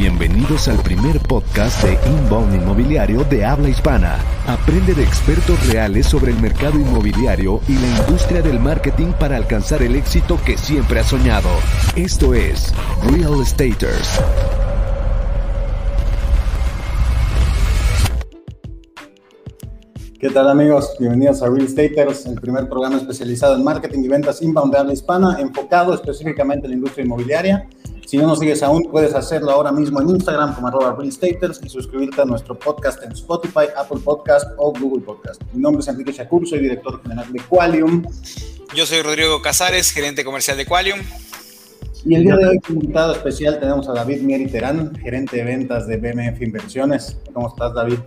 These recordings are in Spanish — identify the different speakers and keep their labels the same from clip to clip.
Speaker 1: Bienvenidos al primer podcast de Inbound Inmobiliario de habla hispana. Aprende de expertos reales sobre el mercado inmobiliario y la industria del marketing para alcanzar el éxito que siempre has soñado. Esto es Real Estaters.
Speaker 2: ¿Qué tal amigos? Bienvenidos a Real Estaters, el primer programa especializado en marketing y ventas inbound de habla hispana, enfocado específicamente en la industria inmobiliaria. Si no nos sigues aún, puedes hacerlo ahora mismo en Instagram como arroba y suscribirte a nuestro podcast en Spotify, Apple Podcast o Google Podcast. Mi nombre es Enrique Shakur, soy director general de Qualium.
Speaker 3: Yo soy Rodrigo Casares, gerente comercial de Qualium.
Speaker 2: Y el día de hoy, como invitado especial, tenemos a David Mieri Terán, gerente de ventas de BMF Inversiones. ¿Cómo estás, David?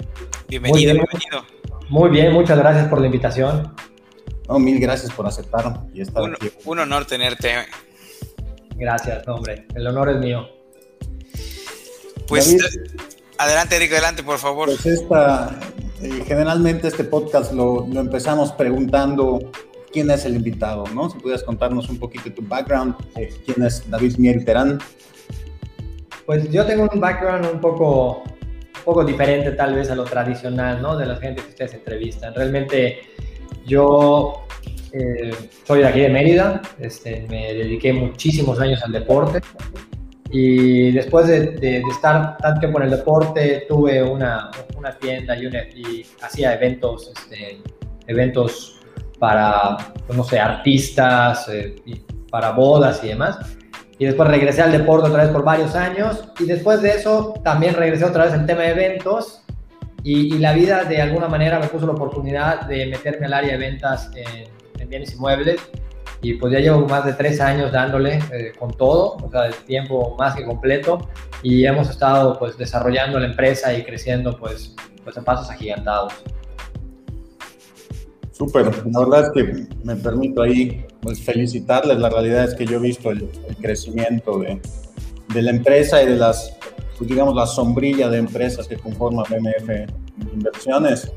Speaker 3: Bienvenido, bienvenido.
Speaker 4: Muy bien, muchas gracias por la invitación.
Speaker 2: No, mil gracias por aceptar y estar
Speaker 3: un,
Speaker 2: aquí.
Speaker 3: Un honor tenerte.
Speaker 4: Gracias, hombre. El honor es mío.
Speaker 3: Pues David, adelante, Eric, adelante, por favor.
Speaker 2: Pues esta, eh, generalmente este podcast lo, lo, empezamos preguntando quién es el invitado, ¿no? Si pudieras contarnos un poquito de tu background, eh, quién es David Mieri Terán.
Speaker 4: Pues yo tengo un background un poco poco diferente tal vez a lo tradicional, ¿no? De la gente que ustedes entrevistan. Realmente yo eh, soy de aquí de Mérida, este, me dediqué muchísimos años al deporte y después de, de, de, estar tanto tiempo en el deporte tuve una, una tienda y, una, y, hacía eventos, este, eventos para, pues, no sé, artistas, eh, y para bodas y demás. Y después regresé al deporte otra vez por varios años y después de eso también regresé otra vez al tema de eventos y, y, la vida de alguna manera me puso la oportunidad de meterme al área de ventas en, en bienes inmuebles y pues ya llevo más de tres años dándole eh, con todo, o sea, el tiempo más que completo y hemos estado pues desarrollando la empresa y creciendo pues, pues a pasos agigantados.
Speaker 2: Súper, la verdad es que me permito ahí pues, felicitarles. La realidad es que yo he visto el, el crecimiento de, de, la empresa y de las, pues, digamos, la sombrilla de empresas que conforman BMF Inversiones.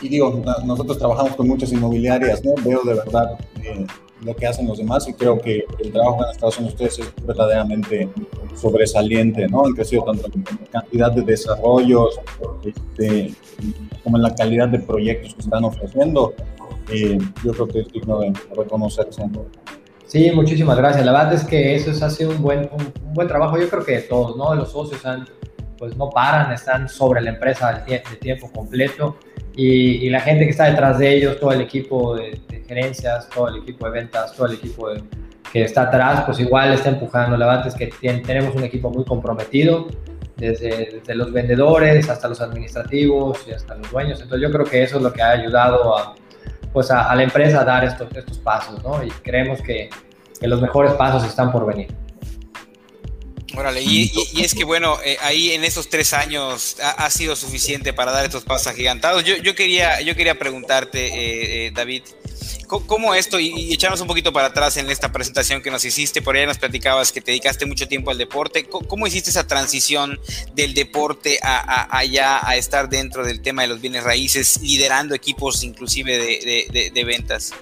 Speaker 2: Y digo, nosotros trabajamos con muchas inmobiliarias, ¿no? Veo de verdad eh, lo que hacen los demás y creo que el trabajo que han estado haciendo ustedes es verdaderamente sobresaliente, ¿no? Han crecido tanto en cantidad de desarrollos este, como en la calidad de proyectos que están ofreciendo. Eh, yo creo que es digno de reconocerse.
Speaker 4: Sí, muchísimas gracias. La verdad es que eso es, ha sido un buen, un, un buen trabajo, yo creo que de todos, ¿no? Los socios han, pues no paran, están sobre la empresa de tiempo completo y, y, la gente que está detrás de ellos, todo el equipo de, de gerencias, todo el equipo de ventas, todo el equipo de, que está atrás, pues igual está empujando. La verdad es que tenemos un equipo muy comprometido, desde, desde, los vendedores hasta los administrativos y hasta los dueños. Entonces yo creo que eso es lo que ha ayudado a, pues a, a la empresa a dar estos, estos pasos, ¿no? Y creemos que, que los mejores pasos están por venir.
Speaker 3: Órale, y, es que bueno, eh, ahí en estos tres años ha, sido suficiente para dar estos pasos agigantados. Yo, yo, quería, yo quería preguntarte, eh, eh, David, ¿cómo esto, y, y, echarnos un poquito para atrás en esta presentación que nos hiciste, por ahí nos platicabas que te dedicaste mucho tiempo al deporte, ¿cómo, cómo hiciste esa transición del deporte a, allá a estar dentro del tema de los bienes raíces, liderando equipos inclusive de ventas?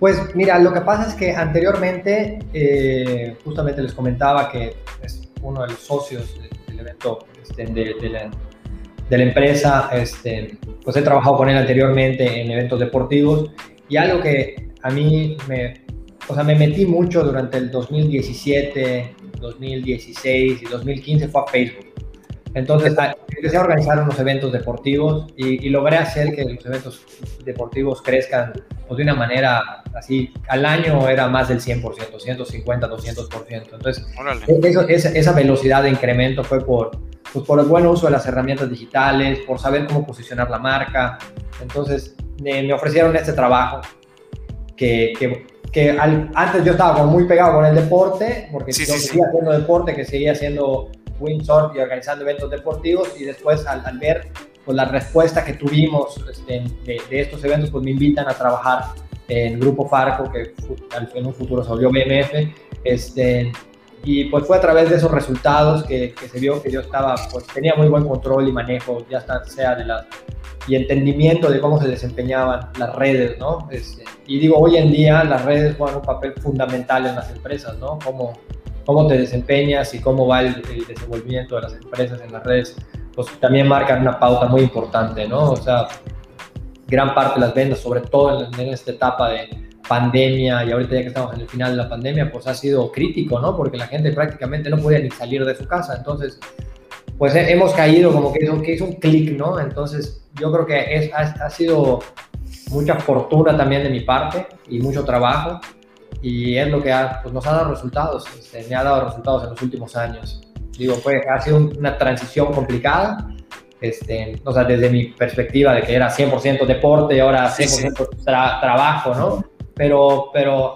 Speaker 4: Pues mira, lo que pasa es que anteriormente, eh, justamente les comentaba que es uno de los socios del evento este, de, de, la, de, la, empresa, este, pues he trabajado con él anteriormente en eventos deportivos y algo que a mí me, o sea, me metí mucho durante el 2017, 2016 y 2015 fue a Facebook. Entonces empecé a organizar unos eventos deportivos y, y, logré hacer que los eventos deportivos crezcan pues, de una manera así, al año era más del 100%, 150, 200%. Entonces, eso, esa, esa, velocidad de incremento fue por, pues, por el buen uso de las herramientas digitales, por saber cómo posicionar la marca. Entonces, me, me ofrecieron este trabajo que, que, que al, antes yo estaba como muy pegado con el deporte, porque sí, yo sí, seguía sí. haciendo deporte, que seguía haciendo windsurf y organizando eventos deportivos y después al, al ver pues, la respuesta que tuvimos este, de, de, estos eventos pues me invitan a trabajar en Grupo Farco que en un futuro se volvió BMF este, y pues fue a través de esos resultados que, que, se vio que yo estaba pues tenía muy buen control y manejo ya está, sea de las y entendimiento de cómo se desempeñaban las redes, ¿no? Este, y digo, hoy en día las redes juegan un papel fundamental en las empresas, ¿no? Cómo, cómo te desempeñas y cómo va el, el, desenvolvimiento de las empresas en las redes, pues también marcan una pauta muy importante, ¿no? O sea, gran parte de las ventas, sobre todo en, en esta etapa de pandemia y ahorita ya que estamos en el final de la pandemia, pues ha sido crítico, ¿no? Porque la gente prácticamente no podía ni salir de su casa. Entonces, pues hemos caído como que hizo, que hizo un clic, ¿no? Entonces, yo creo que es, ha, ha, sido mucha fortuna también de mi parte y mucho trabajo y es lo que ha, pues nos ha dado resultados, este, me ha dado resultados en los últimos años. Digo, pues ha sido una transición complicada, este, o sea, desde mi perspectiva de que era 100% deporte y ahora 100% sí, sí. Tra trabajo, ¿no? pero, pero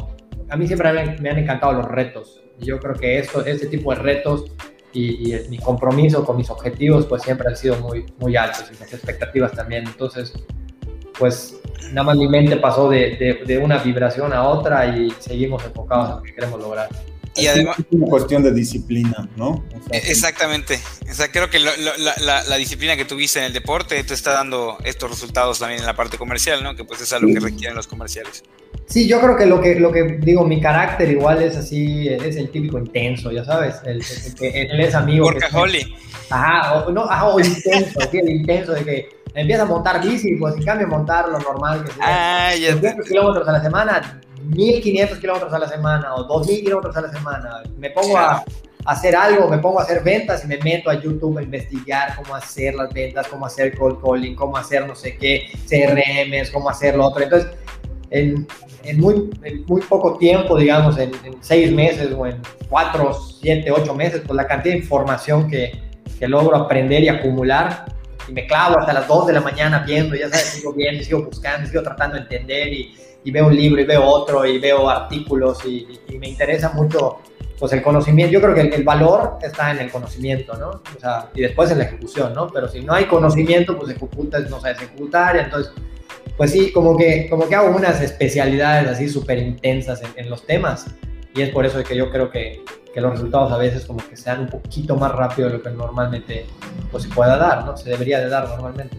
Speaker 4: a mí siempre me, me han encantado los retos. Yo creo que esto, este tipo de retos y, y el, mi compromiso con mis objetivos pues siempre han sido muy, muy altos y mis expectativas también. Entonces, pues nada más mi mente pasó de, de, de una vibración a otra y seguimos enfocados en lo que queremos lograr
Speaker 3: y además
Speaker 2: es una cuestión de disciplina, ¿no?
Speaker 3: O sea, exactamente. O sea, creo que lo, lo, la, la, disciplina que tuviste en el deporte te está dando estos resultados también en la parte comercial, ¿no? Que pues es algo que requieren los comerciales.
Speaker 4: Sí, yo creo que lo que, lo que digo, mi carácter igual es así, es el típico intenso, ya sabes, el, el que él es amigo.
Speaker 3: Porque Holly.
Speaker 4: Ajá, o, no, ajá, o intenso, sí, el intenso de que empieza a montar bici, pues en cambio montar lo normal que sea.
Speaker 3: Ah, ya.
Speaker 4: 200 kilómetros a la semana, 1500 kilómetros a la semana o 2000 kilómetros a la semana. Me pongo a, a, hacer algo, me pongo a hacer ventas y me meto a YouTube a investigar cómo hacer las ventas, cómo hacer cold calling, cómo hacer no sé qué, CRMs, cómo hacer lo otro. Entonces, en, en, muy, en muy poco tiempo, digamos, en, en, seis meses o en cuatro, siete, ocho meses, pues la cantidad de información que, que logro aprender y acumular y me clavo hasta las 2 de la mañana viendo, ya sabes, sigo viendo, sigo buscando, sigo tratando de entender y, y veo un libro y veo otro y veo artículos y, y, me interesa mucho pues el conocimiento, yo creo que el, el, valor está en el conocimiento, ¿no? O sea, y después en la ejecución, ¿no? Pero si no hay conocimiento, pues ejecutas, no sabes ejecutar, entonces, pues sí, como que, como que hago unas especialidades así súper intensas en, en, los temas y es por eso que yo creo que, que, los resultados a veces como que sean un poquito más rápido de lo que normalmente pues, se pueda dar, ¿no? Se debería de dar normalmente.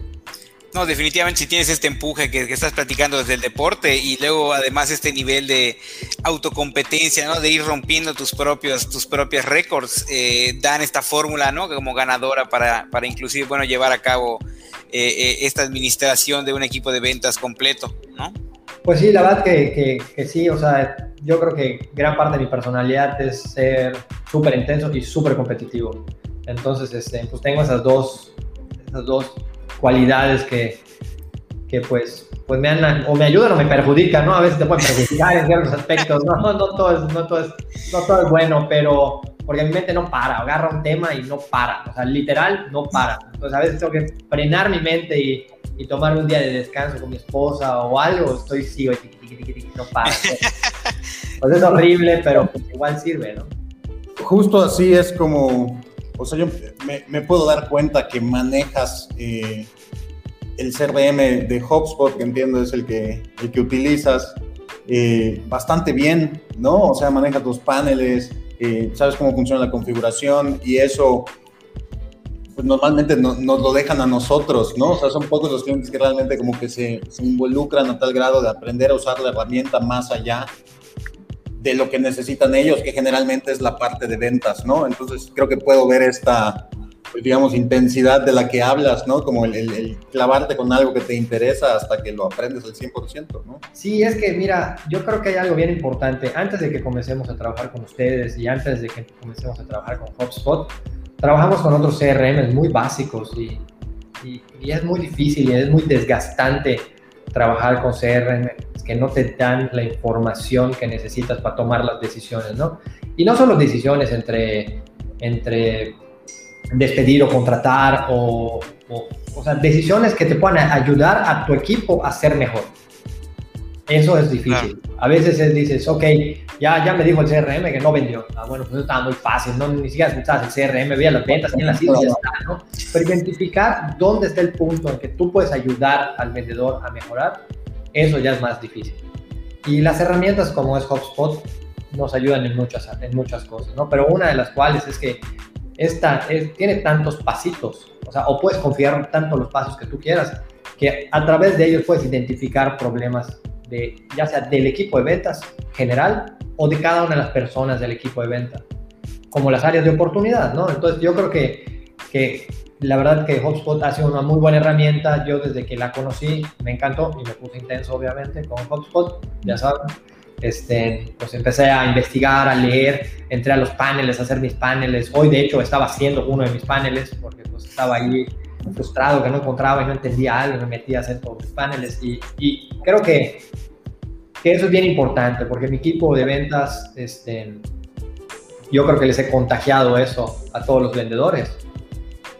Speaker 3: No, definitivamente si tienes este empuje que, que, estás platicando desde el deporte y luego además este nivel de autocompetencia, ¿no? De ir rompiendo tus propios, tus propios récords, eh, dan esta fórmula, ¿no? Como ganadora para, para inclusive, bueno, llevar a cabo eh, eh, esta administración de un equipo de ventas completo, ¿no?
Speaker 4: Pues sí, la verdad que, que, que sí, o sea, yo creo que gran parte de mi personalidad es ser súper intenso y súper competitivo. Entonces, este, pues tengo esas dos, esas dos cualidades que, que pues, pues me han, o me ayudan o me perjudican, ¿no? A veces te pueden perjudicar en ciertos aspectos, ¿no? No, no, todo es, no, todo es, no todo es bueno, pero porque mi mente no para, agarra un tema y no para, o sea, literal no para. Entonces a veces tengo que frenar mi mente y, y tomar un día de descanso con mi esposa o algo, estoy sigo y tiqui, tiqui, tiqui, no para. Pues es horrible, pero pues igual sirve, ¿no?
Speaker 2: Justo así es como o sea, yo me, me puedo dar cuenta que manejas eh, el CRM de HubSpot, que entiendo es el que, el que utilizas, eh, bastante bien, ¿no? O sea, manejas tus paneles, eh, sabes cómo funciona la configuración y eso pues normalmente no, nos lo dejan a nosotros, ¿no? O sea, son pocos los clientes que realmente como que se, se involucran a tal grado de aprender a usar la herramienta más allá de lo que necesitan ellos, que generalmente es la parte de ventas, ¿no? Entonces creo que puedo ver esta, pues, digamos, intensidad de la que hablas, ¿no? Como el, el, el, clavarte con algo que te interesa hasta que lo aprendes al 100%, ¿no?
Speaker 4: Sí, es que mira, yo creo que hay algo bien importante. Antes de que comencemos a trabajar con ustedes y antes de que comencemos a trabajar con HubSpot, trabajamos con otros CRM muy básicos y, es muy difícil y es muy desgastante trabajar con CRM que no te dan la información que necesitas para tomar las decisiones, ¿no? Y no solo decisiones entre, entre despedir o contratar o, o, o sea, decisiones que te puedan ayudar a tu equipo a ser mejor. Eso es difícil. Claro. A veces es, dices, ok, ya, ya me dijo el CRM que no vendió. Ah, bueno, pues eso estaba muy fácil, no, ni siquiera escuchabas el CRM, veía las ventas, en las islas, ¿no? Pero identificar dónde está el punto en que tú puedes ayudar al vendedor a mejorar, eso ya es más difícil. Y las herramientas como es HubSpot nos ayudan en muchas, en muchas cosas, ¿no? Pero una de las cuales es que esta es, tiene tantos pasitos, o sea, o puedes confiar tanto los pasos que tú quieras, que a través de ellos puedes identificar problemas de, ya sea del equipo de ventas general o de cada una de las personas del equipo de venta. como las áreas de oportunidad, ¿no? Entonces yo creo que, que la verdad que HubSpot ha sido una muy buena herramienta. Yo desde que la conocí me encantó y me puse intenso obviamente con HubSpot, ya saben. Este, pues empecé a investigar, a leer, entré a los paneles, a hacer mis paneles. Hoy de hecho estaba haciendo uno de mis paneles porque pues estaba ahí frustrado que no encontraba y no entendía algo, me metí a hacer todos mis paneles y, y creo que, que, eso es bien importante porque mi equipo de ventas, este, yo creo que les he contagiado eso a todos los vendedores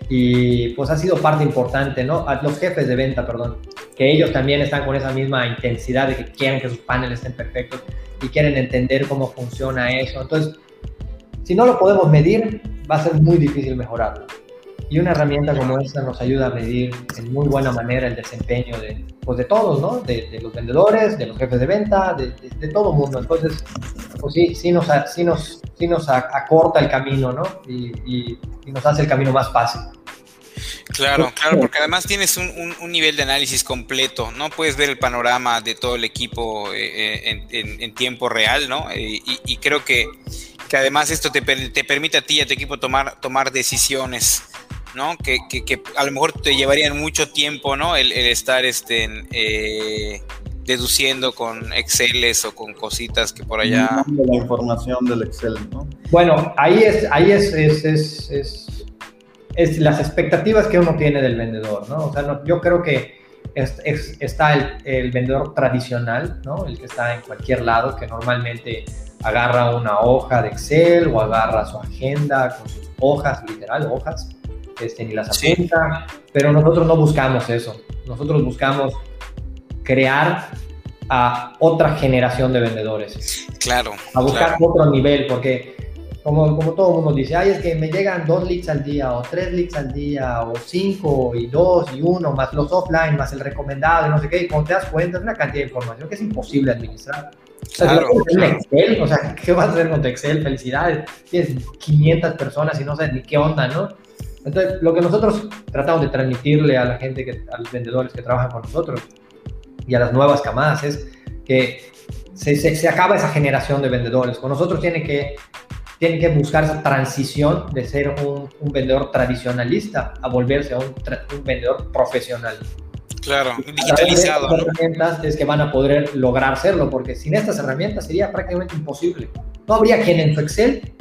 Speaker 4: y pues ha sido parte importante, ¿no? A los jefes de venta, perdón, que ellos también están con esa misma intensidad de que quieren que sus paneles estén perfectos y quieren entender cómo funciona eso. Entonces, si no lo podemos medir, va a ser muy difícil mejorarlo. Y una herramienta como esta nos ayuda a medir en muy buena manera el desempeño de, pues de todos, ¿no? De, los vendedores, de los jefes de venta, de, todo el mundo. Entonces, pues sí, sí nos, sí nos, sí nos acorta el camino, ¿no? Y, nos hace el camino más fácil.
Speaker 3: Claro, claro, porque además tienes un, un, nivel de análisis completo, ¿no? Puedes ver el panorama de todo el equipo eh, en, en, en, tiempo real, ¿no? Eh, y, y, creo que, que además esto te, te, permite a ti y a tu equipo tomar, tomar decisiones ¿no? Que, que, que, a lo mejor te llevarían mucho tiempo, ¿no? El, el estar este, eh, deduciendo con Exceles o con cositas que por allá.
Speaker 2: La información del Excel, ¿no?
Speaker 4: Bueno, ahí es, ahí es, es, es, es, es las expectativas que uno tiene del vendedor, ¿no? O sea, no, yo creo que es, está el, el, vendedor tradicional, ¿no? El que está en cualquier lado, que normalmente agarra una hoja de Excel o agarra su agenda con sus hojas, literal, hojas, este, ni las apunta, sí. pero nosotros no buscamos eso. Nosotros buscamos crear a otra generación de vendedores.
Speaker 3: Claro.
Speaker 4: A buscar
Speaker 3: claro.
Speaker 4: otro nivel, porque como, como todo el mundo dice, ay, es que me llegan dos leads al día, o tres leads al día, o cinco, y dos, y uno, más los offline, más el recomendado, y no sé qué, y cuando te das cuenta, es una cantidad de información que es imposible administrar. O sea,
Speaker 3: claro,
Speaker 4: claro. Excel, o sea, ¿qué vas a hacer con tu Excel? Felicidades, tienes 500 personas y no sabes ni qué onda, ¿no? Entonces, lo que nosotros tratamos de transmitirle a la gente, que, a los vendedores que trabajan con nosotros y a las nuevas camadas es que se, se, se acaba esa generación de vendedores. Con nosotros tienen que, tienen que buscar esa transición de ser un, un vendedor tradicionalista a volverse a un, un vendedor profesional.
Speaker 3: Claro, digitalizado.
Speaker 4: Las herramientas es que van a poder lograr hacerlo, porque sin estas herramientas sería prácticamente imposible. No habría quien en su Excel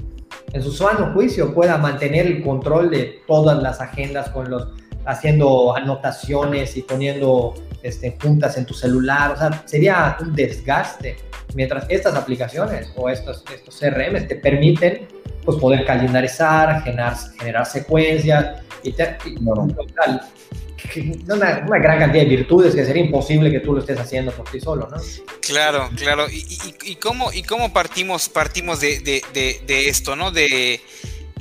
Speaker 4: en su sano juicio pueda mantener el control de todas las agendas con los haciendo anotaciones y poniendo este, juntas en tu celular, o sea, sería un desgaste. Mientras estas aplicaciones o estos, estos CRM te permiten pues, poder calendarizar, generar, generar secuencias y, te, y no, no, una, gran cantidad de virtudes que sería imposible que tú lo estés haciendo por ti solo, ¿no?
Speaker 3: Claro, claro. ¿Y, cómo, y cómo partimos, partimos de, de, esto, ¿no? De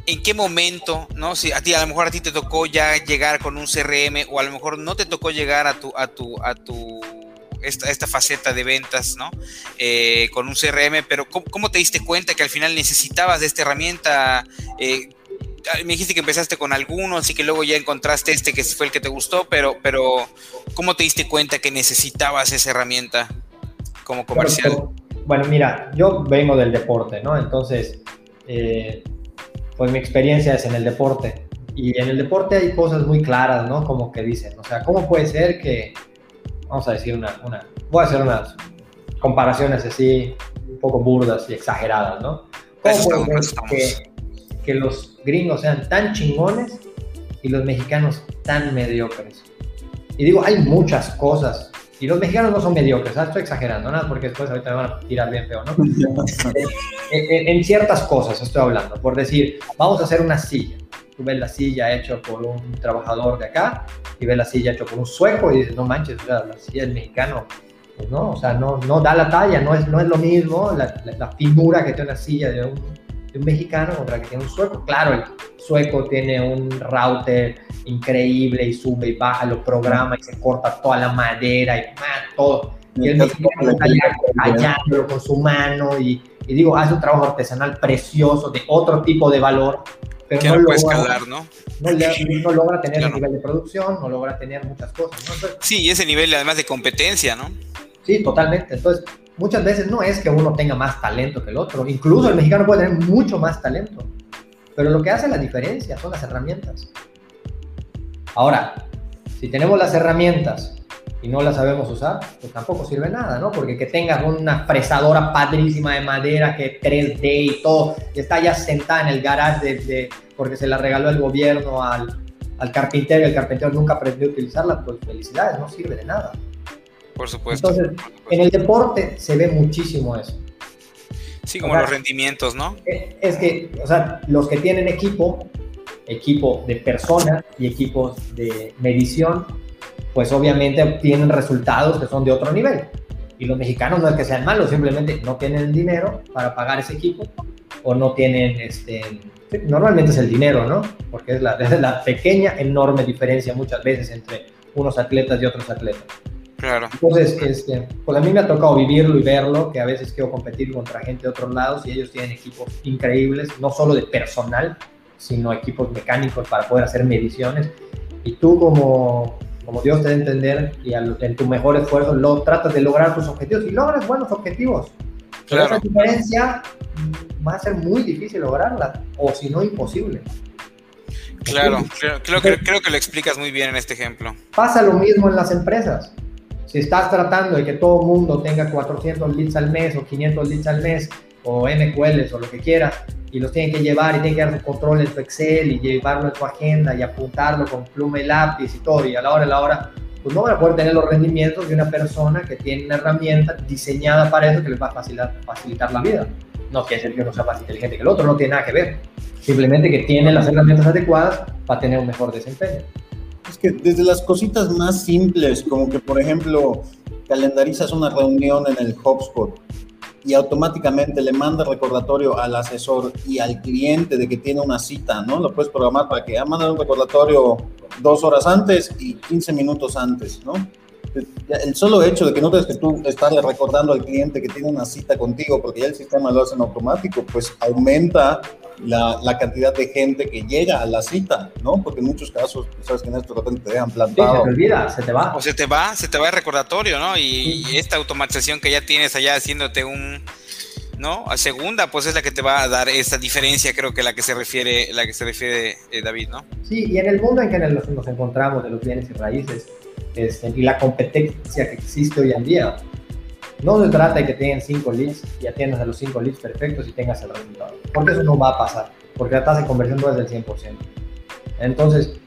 Speaker 3: en qué momento, ¿no? Si a ti a lo mejor a ti te tocó ya llegar con un CRM o a lo mejor no te tocó llegar a tu, a tu, a tu esta, esta faceta de ventas, ¿no? Eh, con un CRM, pero ¿cómo, ¿cómo, te diste cuenta que al final necesitabas de esta herramienta? Eh, me dijiste que empezaste con algunos y que luego ya encontraste este que fue el que te gustó, pero, pero ¿cómo te diste cuenta que necesitabas esa herramienta como comercial?
Speaker 4: Bueno, bueno mira, yo vengo del deporte, ¿no? Entonces, eh, pues mi experiencia es en el deporte. Y en el deporte hay cosas muy claras, ¿no? Como que dicen, o sea, ¿cómo puede ser que, vamos a decir una, una voy a hacer unas comparaciones así, un poco burdas y exageradas, ¿no? ¿Cómo puede ser que, que los gringos sean tan chingones y los mexicanos tan mediocres. Y digo, hay muchas cosas. Y los mexicanos no son mediocres, ¿sabes? estoy exagerando, ¿no? Porque después ahorita me van a tirar bien feo, ¿no? en, en, ciertas cosas estoy hablando. Por decir, vamos a hacer una silla. Tú ves la silla hecha por un trabajador de acá y ves la silla hecha por un sueco y dices, no manches, o sea, la silla del mexicano, pues no, o sea, no, no da la talla, no es, no es lo mismo la, la, la finura que tiene una silla de un de un mexicano contra que tiene un sueco. Claro, el sueco tiene un router increíble y sube y baja, lo programa y se corta toda la madera y ah, todo. Y el mexicano está tallándolo con su mano y, y, digo, hace un trabajo artesanal precioso de otro tipo de valor. Pero
Speaker 3: que
Speaker 4: no,
Speaker 3: no
Speaker 4: logra,
Speaker 3: escalar, ¿no?
Speaker 4: No, no, logra tener claro. el nivel de producción, no logra tener muchas cosas. ¿no?
Speaker 3: Entonces, sí, y ese nivel además de competencia, ¿no?
Speaker 4: Sí, totalmente. Entonces, muchas veces no es que uno tenga más talento que el otro, incluso el mexicano puede tener mucho más talento, pero lo que hace la diferencia son las herramientas. Ahora, si tenemos las herramientas y no las sabemos usar, pues tampoco sirve nada, ¿no? Porque que tengas una fresadora padrísima de madera que 3D y todo, y está ya sentada en el garage de, porque se la regaló el gobierno al, al carpintero y el carpintero nunca aprendió a utilizarla, pues felicidades, no sirve de nada.
Speaker 3: Por supuesto.
Speaker 4: Entonces, en el deporte se ve muchísimo eso.
Speaker 3: Sí, como los rendimientos, ¿no?
Speaker 4: Es que, o sea, los que tienen equipo, equipo de personas y equipos de medición, pues obviamente tienen resultados que son de otro nivel. Y los mexicanos no es que sean malos, simplemente no tienen el dinero para pagar ese equipo o no tienen, este, normalmente es el dinero, ¿no? Porque es la, es la pequeña, enorme diferencia muchas veces entre unos atletas y otros atletas.
Speaker 3: Claro.
Speaker 4: Entonces, este, pues a mí me ha tocado vivirlo y verlo, que a veces quiero competir contra gente de otros lados y ellos tienen equipos increíbles, no solo de personal, sino equipos mecánicos para poder hacer mediciones. Y tú como, como Dios te a entender y en tu mejor esfuerzo lo tratas de lograr tus objetivos y logras buenos objetivos. Pero esa diferencia va a ser muy difícil lograrla, o si no imposible.
Speaker 3: Claro, creo, creo, creo, que lo explicas muy bien en este ejemplo.
Speaker 4: Pasa lo mismo en las empresas. Si estás tratando de que todo mundo tenga 400 leads al mes o 500 leads al mes o MQLs o lo que quieras y los tienen que llevar y tienen que dar su control en tu Excel y llevarlo en tu agenda y apuntarlo con pluma y lápiz y todo y a la hora a la hora, pues no van a poder tener los rendimientos de una persona que tiene una herramienta diseñada para eso que les va a facilitar, facilitar la vida. No quiere decir que uno sea más inteligente que el otro, no tiene nada que ver. Simplemente que tiene las herramientas adecuadas para tener un mejor desempeño.
Speaker 2: Es que desde las cositas más simples, como que por ejemplo calendarizas una reunión en el HubSpot y automáticamente le manda recordatorio al asesor y al cliente de que tiene una cita, ¿no? Lo puedes programar para que ah, un recordatorio dos horas antes y 15 minutos antes, ¿no? El solo hecho de que no tengas que tú estarle recordando al cliente que tiene una cita contigo porque ya el sistema lo hace en automático, pues aumenta la, la, cantidad de gente que llega a la cita, ¿no? Porque en muchos casos, sabes que en esto de repente te dejan plantado.
Speaker 4: se te olvida, se te va.
Speaker 3: O se te va, se te va el recordatorio, ¿no? Y, esta automatización que ya tienes allá haciéndote un, ¿no? A segunda, pues es la que te va a dar esa diferencia, creo que la que se refiere, la que se refiere eh, David, ¿no?
Speaker 4: Sí, y en el mundo en que nos, nos encontramos de los bienes y raíces este, y la competencia que existe hoy en día, no se trata de que tengan cinco leads y atiendas a los cinco leads perfectos y tengas el resultado, porque eso no va a pasar, porque la tasa de conversión no es del 100%. Entonces,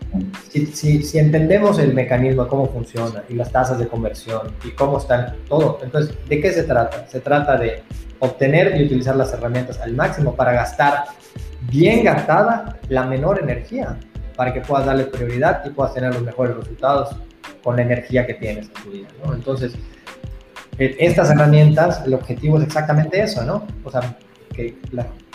Speaker 4: si, si, entendemos el mecanismo, cómo funciona y las tasas de conversión y cómo están todo, entonces, ¿de qué se trata? Se trata de obtener y utilizar las herramientas al máximo para gastar bien gastada la menor energía, para que puedas darle prioridad y puedas tener los mejores resultados con la energía que tienes en tu vida. ¿no? Entonces, estas herramientas, el objetivo es exactamente eso, ¿no? O sea, que,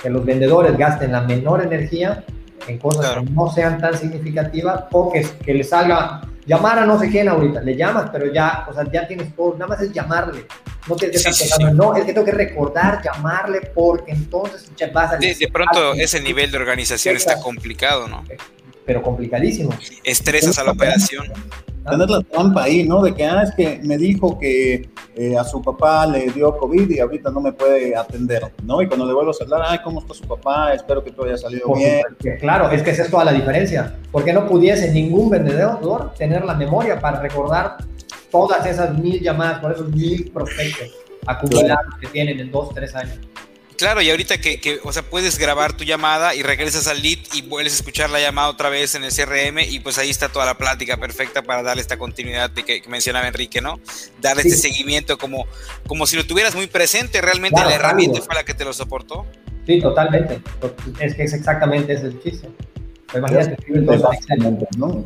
Speaker 4: que los vendedores gasten la menor energía en cosas que no sean tan significativas o que, que les salga llamar a no sé quién ahorita, le llamas, pero ya, o sea, ya tienes todo, nada más es llamarle. No tienes que estar no, es que tengo que recordar, llamarle, porque entonces vas a...
Speaker 3: De, de pronto ese nivel de organización está complicado, ¿no?
Speaker 4: Pero complicadísimo.
Speaker 3: Estresas a la operación
Speaker 2: tener la trampa ahí, ¿no? De que, ah, es que me dijo que eh, a su papá le dio COVID y ahorita no me puede atender, ¿no? Y cuando le vuelvo a hablar, ay, ¿cómo está su papá? Espero que todo haya salido bien.
Speaker 4: claro, es que esa es toda la diferencia. Porque no pudiese ningún vendedor tener la memoria para recordar todas esas mil llamadas por esos mil prospectos acumulados que tienen en dos, tres años.
Speaker 3: Claro, y ahorita que, o sea, puedes grabar tu llamada y regresas al lead y vuelves a escuchar la llamada otra vez en el CRM y pues ahí está toda la plática perfecta para darle esta continuidad de que, mencionaba Enrique, ¿no? Darle este seguimiento como, como si lo tuvieras muy presente, realmente la herramienta fue la que te lo soportó.
Speaker 4: Sí, totalmente. Es que es exactamente ese el chiste.
Speaker 2: Imagínate, ¿no?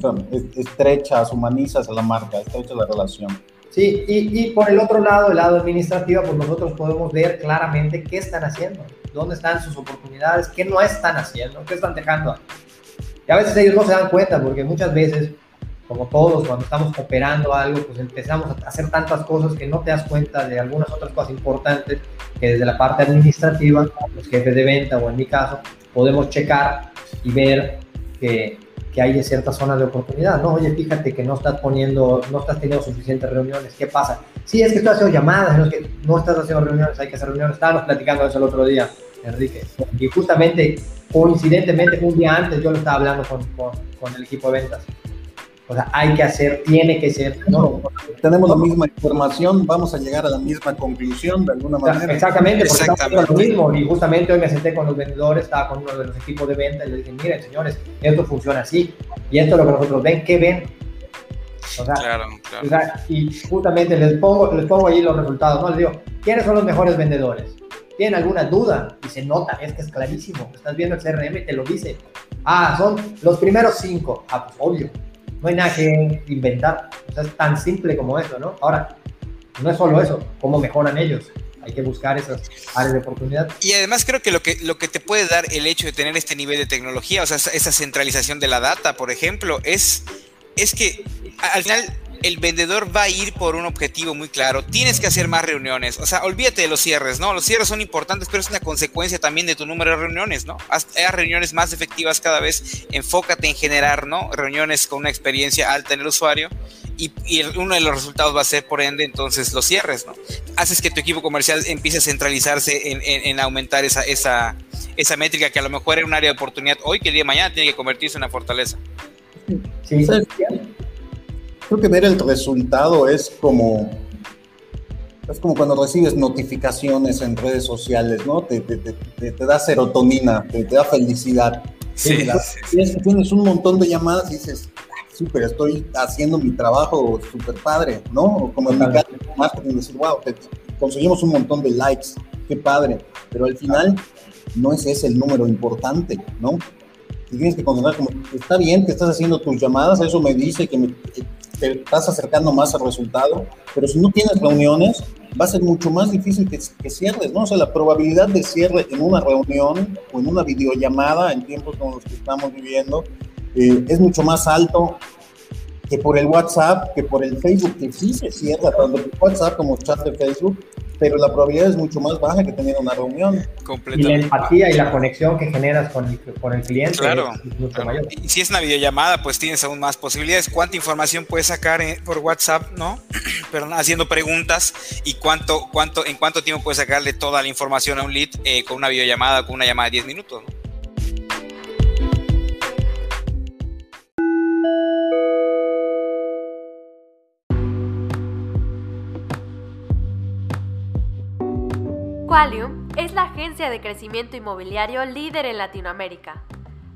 Speaker 2: estrechas, humanizas a la marca, estrechas la relación.
Speaker 4: Sí, y, por el otro lado, el lado administrativo, pues nosotros podemos ver claramente qué están haciendo, dónde están sus oportunidades, qué no están haciendo, qué están dejando. Y a veces ellos no se dan cuenta porque muchas veces, como todos, cuando estamos operando algo, pues empezamos a hacer tantas cosas que no te das cuenta de algunas otras cosas importantes que desde la parte administrativa, los jefes de venta o en mi caso, podemos checar y ver que que hay ciertas zonas de oportunidad. No, oye, fíjate que no estás poniendo, no estás teniendo suficientes reuniones. ¿Qué pasa? Sí, es que estás haciendo llamadas, no es que no estás haciendo reuniones, hay que hacer reuniones. Estábamos platicando eso el otro día, Enrique. Y justamente coincidentemente un día antes yo lo estaba hablando con, con, el equipo de ventas. O sea, hay que hacer, tiene que ser.
Speaker 2: No, tenemos la misma información, vamos a llegar a la misma conclusión de alguna manera.
Speaker 4: Exactamente, porque estamos lo mismo. Y justamente hoy me senté con los vendedores, estaba con uno de los equipos de venta y le dije, miren, señores, esto funciona así. Y esto es lo que nosotros ven. ¿Qué ven? O sea, claro, claro. O sea, y justamente les pongo, les pongo ahí los resultados, ¿no? Les digo, ¿quiénes son los mejores vendedores? ¿Tienen alguna duda? Y se nota, es que es clarísimo. Estás viendo el CRM y te lo dice. Ah, son los primeros cinco. Ah, pues obvio. No hay nada que inventar. O sea, es tan simple como eso, ¿no? Ahora, no es solo eso, cómo mejoran ellos. Hay que buscar esas áreas de oportunidad.
Speaker 3: Y además creo que lo que lo que te puede dar el hecho de tener este nivel de tecnología, o sea, esa centralización de la data, por ejemplo, es, es que al final el vendedor va a ir por un objetivo muy claro. Tienes que hacer más reuniones. O sea, olvídate de los cierres, ¿no? Los cierres son importantes, pero es una consecuencia también de tu número de reuniones, ¿no? Haz, reuniones más efectivas cada vez. Enfócate en generar, ¿no? Reuniones con una experiencia alta en el usuario. Y, uno de los resultados va a ser, por ende, entonces los cierres, ¿no? Haces que tu equipo comercial empiece a centralizarse en, aumentar esa, esa, esa métrica que a lo mejor era un área de oportunidad hoy, que el día de mañana tiene que convertirse en una fortaleza.
Speaker 2: Sí, sí creo que ver el resultado es como, es como cuando recibes notificaciones en redes sociales, ¿no? Te, te, te, te da serotonina, te, da felicidad. Sí, Tienes un montón de llamadas y dices, súper, estoy haciendo mi trabajo súper padre, ¿no? Como en mi caso, marketing, decir, wow, conseguimos un montón de likes, qué padre, pero al final no ese es el número importante, ¿no? tienes que concentrar como, está bien que estás haciendo tus llamadas, eso me dice que me, te estás acercando más al resultado, pero si no tienes reuniones, va a ser mucho más difícil que, que, cierres, ¿no? O sea, la probabilidad de cierre en una reunión o en una videollamada en tiempos como los que estamos viviendo eh, es mucho más alto que por el WhatsApp, que por el Facebook, que sí se cierra tanto por WhatsApp como chat de Facebook, pero la probabilidad es mucho más baja que tener una reunión.
Speaker 4: Y la empatía y la conexión que generas con el, con el cliente
Speaker 3: claro, es mucho mayor. Y si es una videollamada, pues tienes aún más posibilidades. ¿Cuánta información puedes sacar por WhatsApp, no? Pero haciendo preguntas y cuánto, cuánto, en cuánto tiempo puedes sacarle toda la información a un lead eh, con una videollamada, con una llamada de 10 minutos, ¿no?
Speaker 5: Qualium es la agencia de crecimiento inmobiliario líder en Latinoamérica.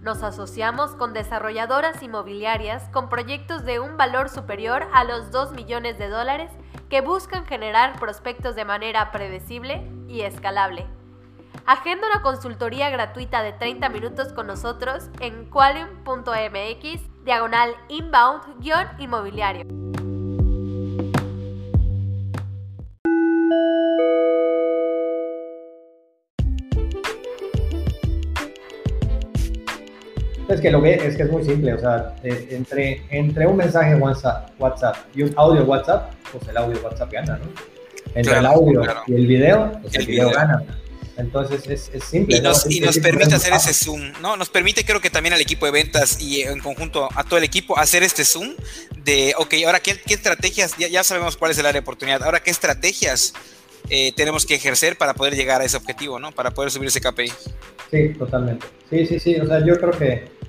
Speaker 5: Nos asociamos con desarrolladoras inmobiliarias con proyectos de un valor superior a los 2 millones de dólares que buscan generar prospectos de manera predecible y escalable. Agenda una consultoría gratuita de 30 minutos con nosotros en qualium.mx diagonal inbound-inmobiliario.
Speaker 4: Es que lo ve, es que es muy simple, o sea, entre, entre un mensaje WhatsApp, WhatsApp y un audio WhatsApp, pues el audio WhatsApp gana, ¿no? Entre el audio y el video, pues el, video, gana. Entonces es, es simple.
Speaker 3: Y nos, y nos permite hacer ese zoom, ¿no? Nos permite, creo que también al equipo de ventas y en conjunto a todo el equipo, hacer este zoom de, ok, ahora qué, qué estrategias, ya, ya, sabemos cuál es el área de oportunidad, ahora qué estrategias eh, tenemos que ejercer para poder llegar a ese objetivo, ¿no? Para poder subir ese KPI.
Speaker 4: Sí, totalmente. Sí, sí, sí. O sea, yo creo que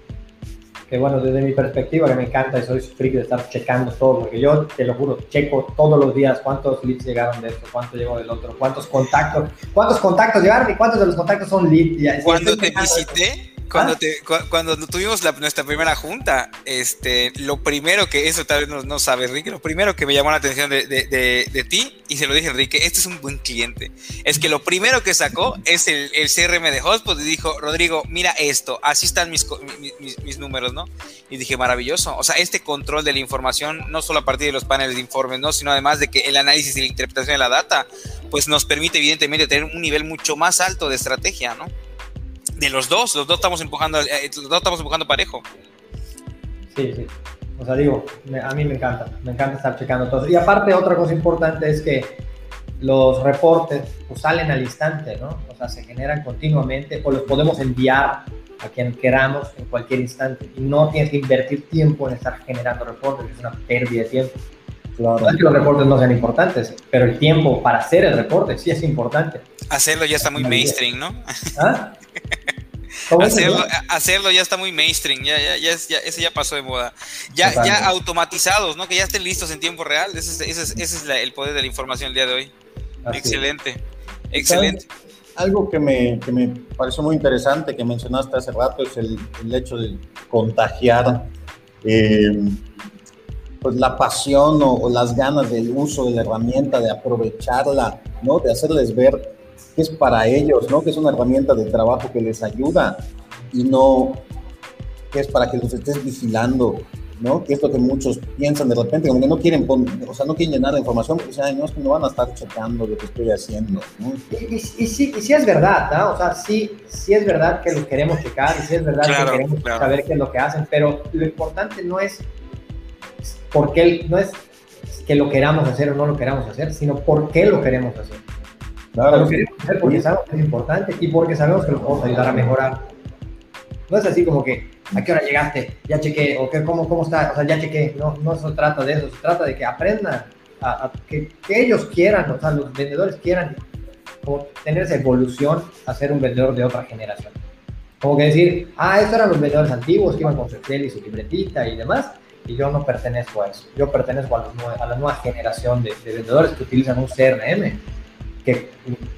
Speaker 4: que bueno, desde mi perspectiva, que me encanta y soy friki de estar checando todo, porque yo te lo juro, checo todos los días cuántos leads llegaron de esto, cuánto llegó del otro, cuántos contactos, cuántos contactos llegaron y cuántos de los contactos son leads.
Speaker 3: Cuando te visité, cuando, te, cuando tuvimos nuestra primera junta, este, lo primero que, eso tal vez no, no sabe Enrique, lo primero que me llamó la atención de, de, de, ti, y se lo dije a Enrique, este es un buen cliente, es que lo primero que sacó es el, el CRM de Hotspot y dijo, Rodrigo, mira esto, así están mis, mis, mis, números, ¿no? Y dije, maravilloso, o sea, este control de la información, no solo a partir de los paneles de informes, ¿no? Sino además de que el análisis y la interpretación de la data, pues nos permite evidentemente tener un nivel mucho más alto de estrategia, ¿no? De los dos, los dos estamos empujando, eh, los dos estamos empujando parejo.
Speaker 4: Sí, sí. O sea, digo, a mí me encanta, me encanta estar checando todo. Y aparte, otra cosa importante es que los reportes pues, salen al instante, ¿no? O sea, se generan continuamente o los podemos enviar a quien queramos en cualquier instante. Y no tienes que invertir tiempo en estar generando reportes, es una pérdida de tiempo. Claro. No es que los reportes no sean importantes, pero el tiempo para hacer el reporte sí es importante.
Speaker 3: Hacerlo ya está muy mainstream, ¿no? ¿Ah? Hacerlo, hacerlo, ya está muy mainstream, ya, ya, ya, ya, ese ya pasó de moda. Ya, ya automatizados, ¿no? Que ya estén listos en tiempo real. Ese es, ese es, el poder de la información el día de hoy. excelente, excelente.
Speaker 2: Algo que me, que me, pareció muy interesante que mencionaste hace rato es el, el hecho de contagiar eh, pues la pasión o, las ganas del uso de la herramienta, de aprovecharla, ¿no? De hacerles ver es para ellos, ¿no? Que es una herramienta de trabajo que les ayuda y no que es para que los estés vigilando, ¿no? Que es lo que muchos piensan de repente, como que no quieren, o sea, no quieren llenar de información porque dicen, no, es que no van a estar checando lo que estoy haciendo,
Speaker 4: Y, sí, y sí es verdad, ¿no? O sea, sí, sí es verdad que lo queremos checar y sí es verdad que queremos saber qué es lo que hacen, pero lo importante no es porque no es que lo queramos hacer o no lo queramos hacer, sino por qué lo queremos hacer. Claro, lo queremos hacer porque sabemos que es importante y porque sabemos que lo podemos ayudar a mejorar. No es así como que, ¿a qué hora llegaste? Ya chequé, o que, ¿cómo, cómo está? O sea, ya chequé. No, no se trata de eso, se trata de que aprendan, a, que, que, ellos quieran, o sea, los vendedores quieran como tener esa evolución a ser un vendedor de otra generación. Como que decir, ah, estos eran los vendedores antiguos que iban con su Excel y su libretita y demás, y yo no pertenezco a eso. Yo pertenezco a, la nueva generación de, vendedores que utilizan un CRM, que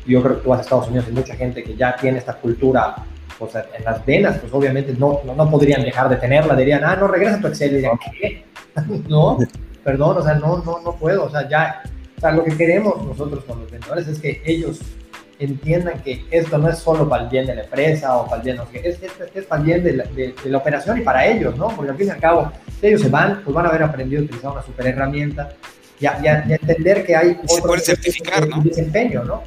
Speaker 4: yo creo que tú vas a Estados Unidos y mucha gente que ya tiene esta cultura pues, en las venas, pues obviamente no, no, podrían dejar de tenerla, dirían, ah, no, regresa a tu Excel, y dirían, ¿qué? no, perdón, o sea, no, no, no puedo, o sea, ya, o sea, lo que queremos nosotros con los vendedores es que ellos entiendan que esto no es solo para el bien de la empresa o para el bien, no, es, es, es, para el bien de la, de, la, operación y para ellos, ¿no? Porque al fin y al cabo, si ellos se van, pues van a haber aprendido a utilizar una super herramienta y a, entender que hay
Speaker 3: otro certificar, ¿no?
Speaker 4: desempeño, ¿no?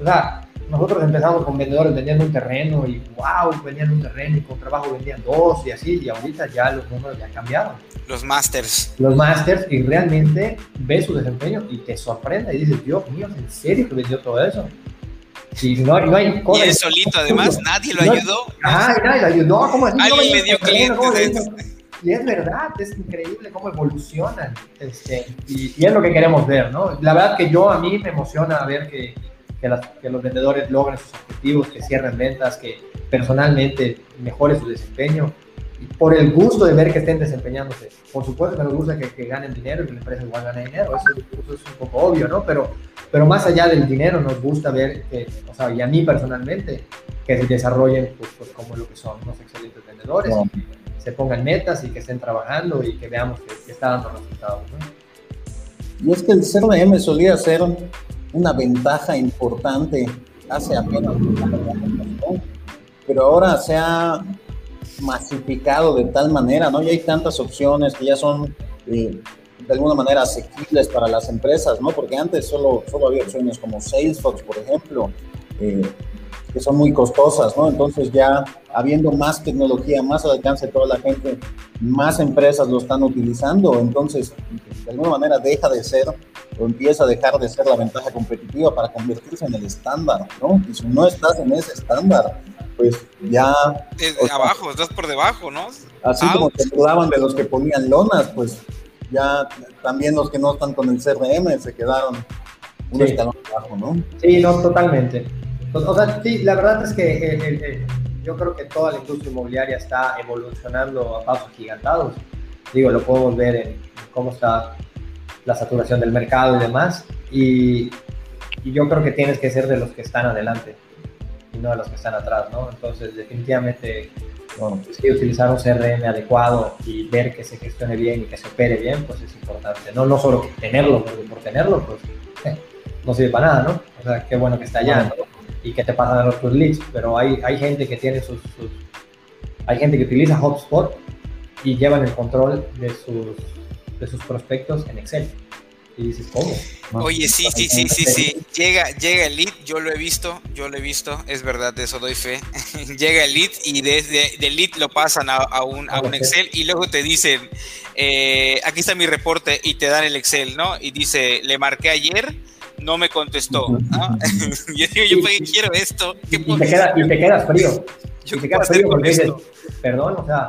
Speaker 4: O sea, nosotros empezamos con vendedores vendiendo un terreno y wow, vendían un terreno y con trabajo vendían dos y así, y ahorita ya los números ya cambiaron.
Speaker 3: Los masters.
Speaker 4: Los masters, y realmente ves su desempeño y te sorprende y dices, Dios mío, ¿en serio que vendió todo eso?
Speaker 3: Y no, no hay Y él solito, además, nadie lo ayudó.
Speaker 4: Ah, nadie lo ayudó. ¿Cómo es?
Speaker 3: Alguien le dio clientes.
Speaker 4: Y es verdad, es increíble cómo evolucionan. Este, y, es lo que queremos ver, ¿no? La verdad que yo, a mí me emociona ver que, que, que los vendedores logren sus objetivos, que cierren ventas, que personalmente mejore su desempeño por el gusto de ver que estén desempeñándose. Por supuesto que nos gusta que, que ganen dinero y que la empresa igual gane dinero, eso, es un poco obvio, ¿no? Pero, pero más allá del dinero nos gusta ver que, o sea, y a mí personalmente, que se desarrollen pues, pues como lo que son unos excelentes vendedores, se pongan metas y que estén trabajando y que veamos que, que está dando resultados, ¿no?
Speaker 2: Y es que el CRM solía ser una ventaja importante hace apenas pero ahora se ha masificado de tal manera, ¿no? Y hay tantas opciones que ya son eh, de alguna manera asequibles para las empresas, ¿no? Porque antes solo, solo había opciones como Salesforce, por ejemplo, eh, que son muy costosas, ¿no? Entonces ya habiendo más tecnología, más al alcance de toda la gente, más empresas lo están utilizando, entonces de alguna manera deja de ser o empieza a dejar de ser la ventaja competitiva para convertirse en el estándar, ¿no? Y si no estás en ese estándar, pues ya...
Speaker 3: abajo, estás por debajo, ¿no?
Speaker 2: Así como te dudaban de los que ponían lonas, pues ya también los que no están con el CRM se quedaron un escalón abajo, ¿no?
Speaker 4: Sí, no, totalmente. O sea, sí, la verdad es que eh, eh, eh, yo creo que toda la industria inmobiliaria está evolucionando a pasos gigantados. Digo, lo podemos ver en cómo está la saturación del mercado y demás. Y, y yo creo que tienes que ser de los que están adelante y no de los que están atrás, ¿no? Entonces, definitivamente, bueno, pues sí, utilizar un CRM adecuado y ver que se gestione bien y que se opere bien, pues es importante. No, no solo tenerlo, porque por tenerlo, pues eh, no sirve para nada, ¿no? O sea, qué bueno que está allá, ¿no? Y que te pasan a los tus leads, pero hay, hay gente que tiene sus, sus, Hay gente que utiliza HubSpot y llevan el control de sus, de sus prospectos en Excel y dices, ¿cómo?
Speaker 3: Oye, sí, sí, sí, sí, sí. Llega, llega el lead, yo lo he visto, yo lo he visto, es verdad, de eso doy fe. llega el lead y desde el lead lo pasan a, un, a un Excel y luego te dicen, eh, aquí está mi reporte y te dan el Excel, ¿no? Y dice, le marqué ayer, no me contestó. ¿no? yo digo, yo quiero esto.
Speaker 4: y, te quedas frío. Yo y te quedas frío porque dices, perdón, o sea,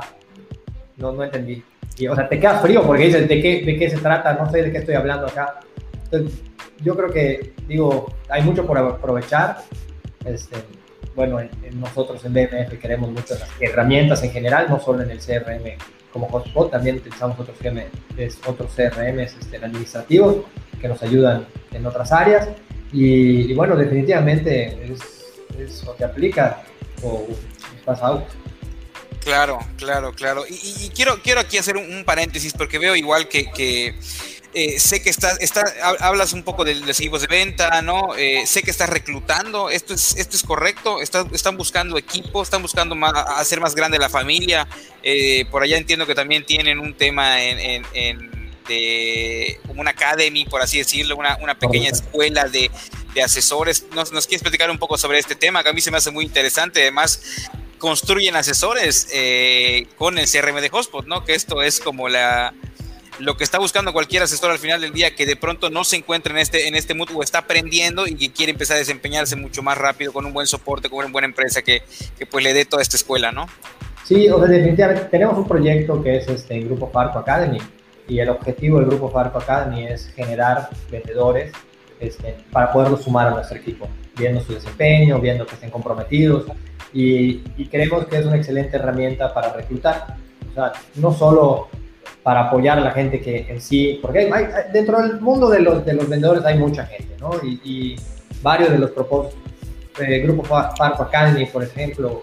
Speaker 4: no, no entendí. Y, o sea, te quedas frío porque dices, ¿de qué, ¿de qué se trata? No sé de qué estoy hablando acá. Entonces, yo creo que, digo, hay mucho por aprovechar. Este, bueno, en, nosotros en BMF queremos muchas herramientas en general, no solo en el CRM como hotspot, también utilizamos otros, CRM, otros CRMs este, administrativos que nos ayudan en otras áreas. Y, bueno, definitivamente es, es, lo que aplica o pasa out.
Speaker 3: Claro, claro, claro. Y, quiero, quiero aquí hacer un, paréntesis porque veo igual que, eh, sé que estás, está, hablas un poco de, los equipos de venta, ¿no? Eh, sé que estás reclutando, ¿esto es, esto es correcto? ¿Están buscando equipo? ¿Están buscando más, hacer más grande la familia? Eh, por allá entiendo que también tienen un tema en, de, como una academy, por así decirlo, una, una pequeña escuela de, de asesores. ¿Nos, ¿Nos quieres platicar un poco sobre este tema? Que a mí se me hace muy interesante. Además, construyen asesores eh, con el CRM de Hotspot, ¿no? Que esto es como la lo que está buscando cualquier asesor al final del día que de pronto no se encuentra en este en este mutuo está aprendiendo y que quiere empezar a desempeñarse mucho más rápido con un buen soporte, con una buena empresa que, que pues le dé toda esta escuela, ¿no?
Speaker 4: Sí, o sea, definitivamente tenemos un proyecto que es este Grupo Farco Academy y el objetivo del Grupo Farco Academy es generar vendedores este, para poderlos sumar a nuestro equipo, viendo su desempeño, viendo que estén comprometidos y, creemos que es una excelente herramienta para reclutar. O sea, no solo para apoyar a la gente que en sí, porque hay, dentro del mundo de los, de los vendedores hay mucha gente, ¿no? Y, varios de los propósitos, el eh, Grupo Farco Academy, por ejemplo,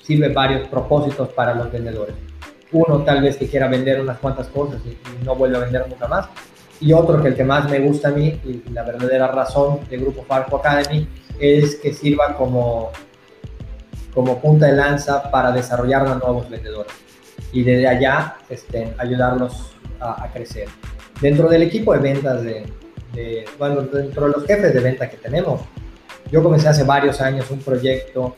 Speaker 4: sirve varios propósitos para los vendedores. Uno tal vez que quiera vender unas cuantas cosas y, no vuelve a vender nunca más. Y otro que el que más me gusta a mí, y la verdadera razón del Grupo Farco Academy, es que sirva como como punta de lanza para desarrollar a nuevos vendedores y desde allá este, ayudarlos a, crecer. Dentro del equipo de ventas, de, bueno, dentro de los jefes de venta que tenemos, yo comencé hace varios años un proyecto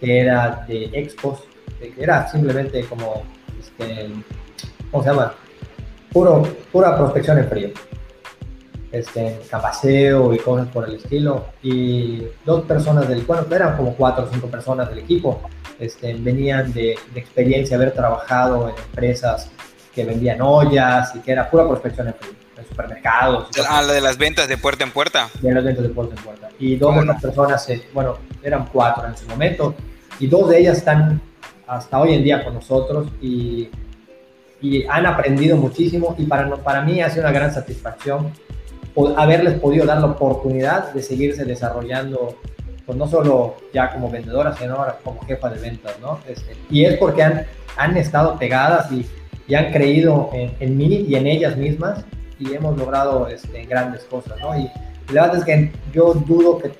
Speaker 4: que era de expos, que era simplemente como, este, ¿cómo se llama? Puro, pura prospección en frío este, capaceo y cosas por el estilo. Y dos personas del, bueno, eran como cuatro o cinco personas del equipo, este, venían de, de, experiencia, haber trabajado en empresas que vendían ollas y que era pura prospección en, en supermercados.
Speaker 3: Ah, la de las ventas de puerta en puerta.
Speaker 4: De las ventas de puerta en puerta. Y dos de esas personas, eh, bueno, eran cuatro en su momento, y dos de ellas están hasta hoy en día con nosotros y, y han aprendido muchísimo y para, para mí ha sido una gran satisfacción haberles podido dar la oportunidad de seguirse desarrollando, pues no solo ya como vendedora, sino ahora como jefa de ventas, ¿no? Este, y es porque han, han estado pegadas y, y han creído en, en, mí y en ellas mismas y hemos logrado este, grandes cosas, ¿no? Y, la verdad es que yo dudo que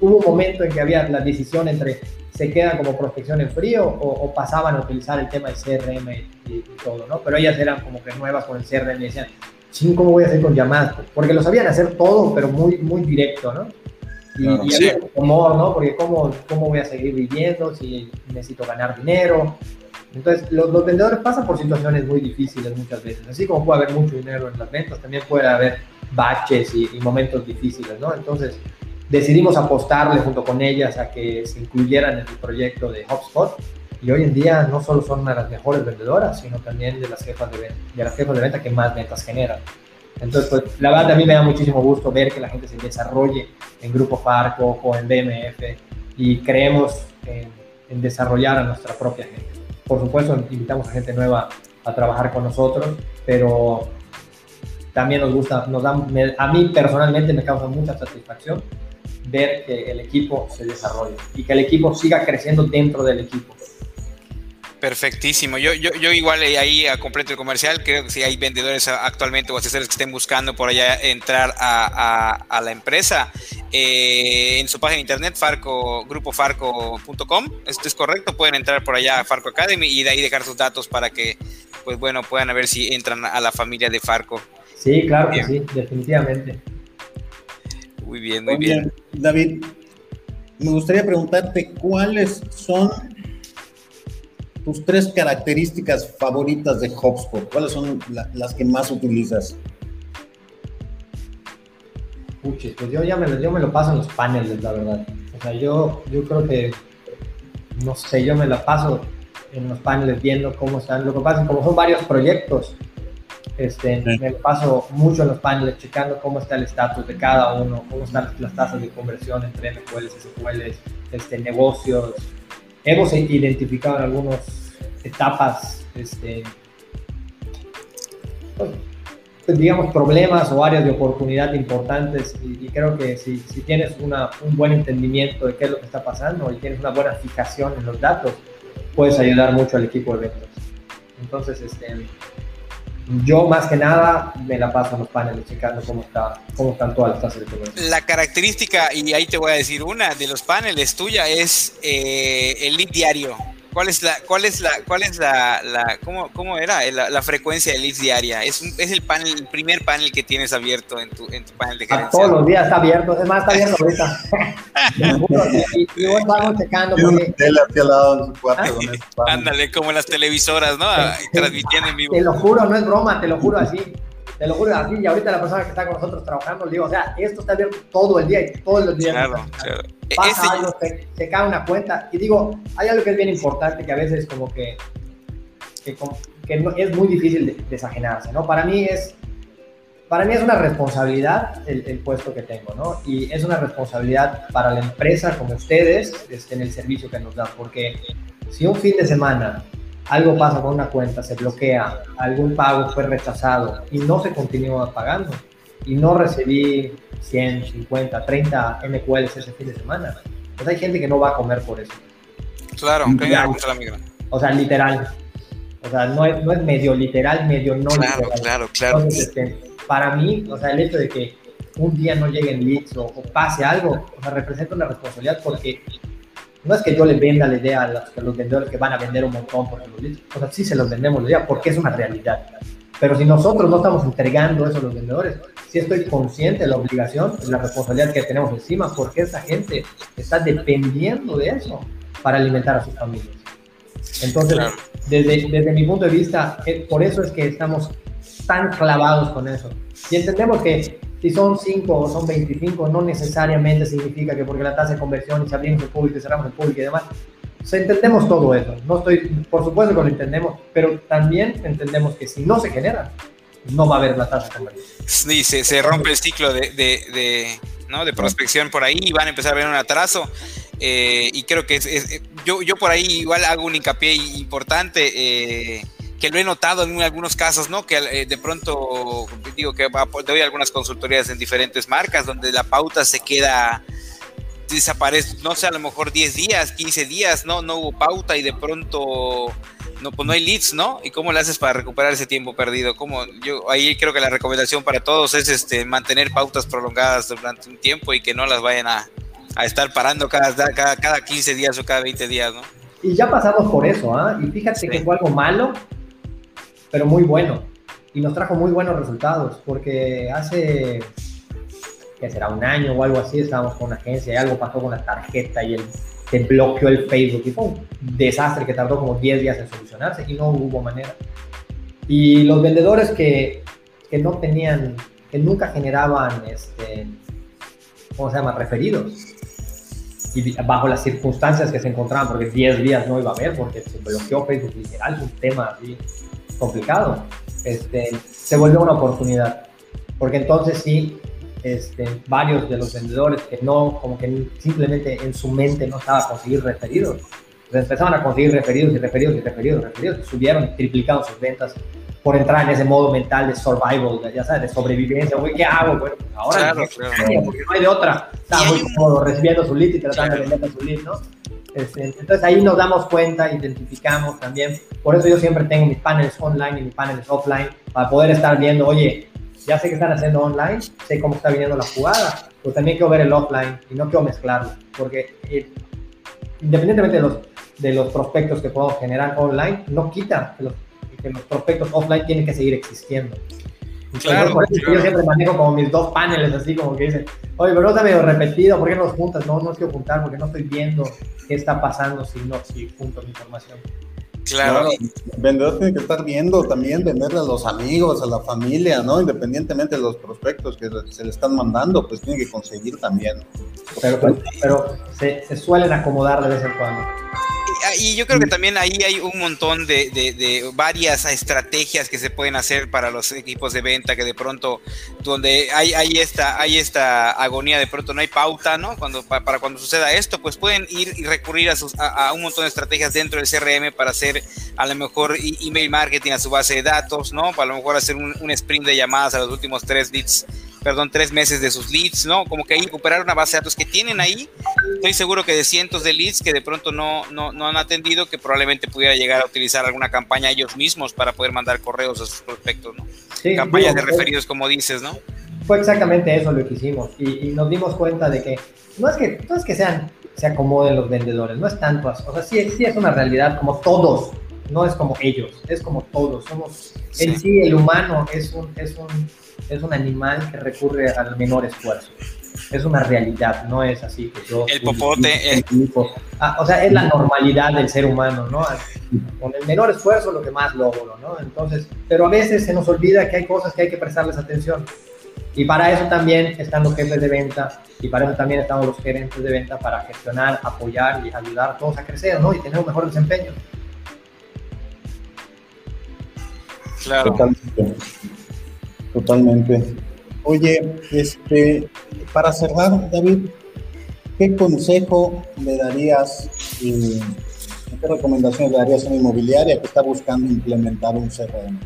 Speaker 4: hubo un momento en que había la decisión entre se quedan como prospección en frío o, pasaban a utilizar el tema de CRM y, y, todo, ¿no? Pero ellas eran como que nuevas con el CRM y decían, sí, ¿cómo voy a hacer con llamadas? Porque lo sabían hacer todo, pero muy, muy directo, ¿no? Y, había humor, ¿no? Porque ¿cómo, ¿cómo voy a seguir viviendo si necesito ganar dinero? Entonces, los, los, vendedores pasan por situaciones muy difíciles muchas veces. Así como puede haber mucho dinero en las ventas, también puede haber baches y, y momentos difíciles, ¿no? Entonces, decidimos apostarle junto con ellas a que se incluyeran en el proyecto de HubSpot y hoy en día no solo son una de las mejores vendedoras, sino también de las jefas de, venta, de las jefas de venta que más ventas generan. Entonces, pues, la verdad a mí me da muchísimo gusto ver que la gente se desarrolle en Grupo Farco o en BMF y creemos en, desarrollar a nuestra propia gente. Por supuesto, invitamos a gente nueva a trabajar con nosotros, pero también nos gusta, nos da, a mí personalmente me causa mucha satisfacción ver que el equipo se desarrolle y que el equipo siga creciendo dentro del equipo.
Speaker 3: Perfectísimo. Yo, yo, yo igual ahí a completo el comercial, creo que si hay vendedores actualmente o asesores que estén buscando por allá entrar a, a, la empresa, eh, en su página de internet, farco, grupofarco.com, esto es correcto, pueden entrar por allá a Farco Academy y de ahí dejar sus datos para que, pues bueno, puedan ver si entran a la familia de Farco.
Speaker 4: Sí, claro que sí, definitivamente.
Speaker 3: Muy bien, muy bien.
Speaker 2: David, me gustaría preguntarte cuáles son tus tres características favoritas de HubSpot. ¿Cuáles son las que más utilizas?
Speaker 4: Puches, pues yo ya me, yo me lo paso en los paneles, la verdad. O sea, yo, yo creo que, no sé, yo me la paso en los paneles viendo cómo están. Lo que pasa es que como son varios proyectos, Este, Me paso mucho en los paneles checando cómo está el estatus de cada uno, cómo están las tasas de conversión entre MQLs, SQLs, este, negocios. Hemos identificado en algunas etapas este, pues, digamos, problemas o áreas de oportunidad importantes y, creo que si, si tienes una, un buen entendimiento de qué es lo que está pasando y tienes una buena fijación en los datos, puedes ayudar mucho al equipo de ventas. Entonces, este, yo más que nada me la paso en los paneles checando cómo, está, cómo están todas las tasas de conversión.
Speaker 3: La característica, y ahí te voy a decir una, de los paneles tuya es eh, el lead diario. ¿Cuál es la, cuál es la, cuál es la, la cómo, cómo era la, frecuencia de leads diaria? Es, es el panel, el primer panel que tienes abierto en tu, en tu panel de
Speaker 4: gerencia. Todos los días está abierto, es más, está abierto ahorita. y, y estamos checando. Porque...
Speaker 2: tele aquí al lado en su cuarto
Speaker 3: ¿Ah? Ándale, como las televisoras, ¿no? Transmitiendo en vivo.
Speaker 4: Te lo juro, no es broma, te lo juro así. Te lo juro, así, y ahorita la persona que está con nosotros trabajando, le digo, o sea, esto está abierto todo el día y todos los días. Claro, claro. Pasa algo, se, cae una cuenta. Y digo, hay algo que es bien importante que a veces como que, que, es muy difícil desajenarse, ¿no? Para mí es, para mí es una responsabilidad el, el, puesto que tengo, ¿no? Y es una responsabilidad para la empresa como ustedes este, en el servicio que nos dan, porque si un fin de semana algo pasa con una cuenta, se bloquea, algún pago fue rechazado y no se continúa pagando y no recibí 100, 50, 30 MQLs ese fin de semana, pues hay gente que no va a comer por eso.
Speaker 3: Claro, que
Speaker 4: O sea, literal. O sea, no es, no es medio literal, medio no
Speaker 3: claro,
Speaker 4: literal.
Speaker 3: Claro, claro,
Speaker 4: este, para mí, o sea, el hecho de que un día no lleguen leads o, o pase algo, o sea, representa una responsabilidad porque no es que yo les venda la idea a los, vendedores que van a vender un montón por los leads, o sea, sí se los vendemos la idea porque es una realidad. Pero si nosotros no estamos entregando eso a los vendedores, sí estoy consciente de la obligación, de la responsabilidad que tenemos encima, porque esa gente está dependiendo de eso para alimentar a sus familias. Entonces, desde, desde mi punto de vista, eh, por eso es que estamos tan clavados con eso. Y entendemos que si son 5 o son 25, no necesariamente significa que porque la tasa de conversión y si abrimos el público y cerramos el público y demás. O entendemos todo eso. No estoy, por supuesto que lo entendemos, pero también entendemos que si no se genera, no va a haber la tasa de conversión.
Speaker 3: Sí, se, se rompe el ciclo de, de, de, ¿no? de prospección por ahí y van a empezar a ver un atraso. Eh, y creo que es, yo, yo por ahí igual hago un hincapié importante. Eh, que lo he notado en algunos casos, ¿no? Que eh, de pronto, digo que doy algunas consultorías en diferentes marcas donde la pauta se queda, desaparece, no sé, a lo mejor 10 días, 15 días, ¿no? No hubo pauta y de pronto no, pues no hay leads, ¿no? ¿Y cómo le haces para recuperar ese tiempo perdido? ¿Cómo? Yo ahí creo que la recomendación para todos es este mantener pautas prolongadas durante un tiempo y que no las vayan a, a estar parando cada, cada, cada 15 días o cada 20 días, ¿no?
Speaker 4: Y ya pasamos por eso, ¿ah? Y fíjate que fue algo malo, pero muy bueno. Y nos trajo muy buenos resultados, porque hace, que será un año o algo así, estábamos con una agencia y algo pasó con la tarjeta y el, se bloqueó el Facebook y fue un desastre que tardó como 10 días en solucionarse y no hubo manera. Y los vendedores que, que no tenían, que nunca generaban, este, ¿cómo se llama?, referidos. Y bajo las circunstancias que se encontraban, porque 10 días no iba a haber, porque se bloqueó Facebook literal, un tema así complicado, este, se vuelve una oportunidad. Porque entonces sí, este, varios de los vendedores que no, como que simplemente en su mente no estaba conseguir referidos, pues empezaban a conseguir referidos y referidos y referidos y referidos, subieron y triplicaron sus ventas por entrar en ese modo mental de survival, ya sabes, de sobrevivencia, güey, ¿qué hago? Bueno, ahora porque no hay de otra, estamos recibiendo su lead y tratando de vender su lead, ¿no? Este, entonces ahí nos damos cuenta, identificamos también. Por eso yo siempre tengo mis paneles online y mis paneles offline para poder estar viendo, oye, ya sé que están haciendo online, sé cómo está viniendo la jugada, pero también quiero ver el offline y no quiero mezclarlo, porque eh, independientemente de los, de los prospectos que puedo generar online, no quita que los, que los prospectos offline tienen que seguir existiendo. Claro, Yo siempre manejo como mis dos paneles, así como que dicen, oye, pero no está medio repetido, ¿por qué no los juntas? No, no quiero juntar porque no estoy viendo qué está pasando si no, si junto mi información.
Speaker 3: Claro.
Speaker 2: El vendedor tiene que estar viendo también, venderle a los amigos, a la familia, ¿no? Independientemente de los prospectos que se le están mandando, pues tiene que conseguir también.
Speaker 4: Pero, pero se, se suelen acomodar de vez en cuando.
Speaker 3: Y, yo creo que también ahí hay un montón de, de, varias estrategias que se pueden hacer para los equipos de venta que de pronto, donde hay, hay, esta, hay esta agonía, de pronto no hay pauta, ¿no? Cuando, para, cuando suceda esto, pues pueden ir y recurrir a, sus, a, un montón de estrategias dentro del CRM para hacer a lo mejor email marketing a su base de datos, ¿no? Para a lo mejor hacer un, un sprint de llamadas a los últimos tres leads perdón, tres meses de sus leads, ¿no? Como que ahí recuperar una base de datos que tienen ahí. Estoy seguro que de cientos de leads que de pronto no, no, no han atendido, que probablemente pudiera llegar a utilizar alguna campaña ellos mismos para poder mandar correos a sus prospectos, ¿no? Campañas de referidos, como dices, ¿no?
Speaker 4: Fue exactamente eso lo que hicimos y, nos dimos cuenta de que no es que, no es que sean, se acomoden los vendedores, no es tanto, o sea, sí, sí es una realidad como todos, no es como ellos, es como todos, somos, en sí el humano es un, es un es un animal que recurre al menor esfuerzo. Es una realidad, no es así que yo...
Speaker 3: El popote.
Speaker 4: Ah, o sea, es la normalidad del ser humano, ¿no? Con el menor esfuerzo lo que más logro, ¿no? Entonces, pero a veces se nos olvida que hay cosas que hay que prestarles atención. Y para eso también están los jefes de venta y para eso también estamos los gerentes de venta para gestionar, apoyar y ayudar a todos a crecer, ¿no? Y tener un mejor desempeño.
Speaker 2: Claro. Totalmente. Oye, este, para cerrar, David, ¿qué consejo le darías, eh, qué recomendaciones le darías a una inmobiliaria que está buscando implementar un CRM?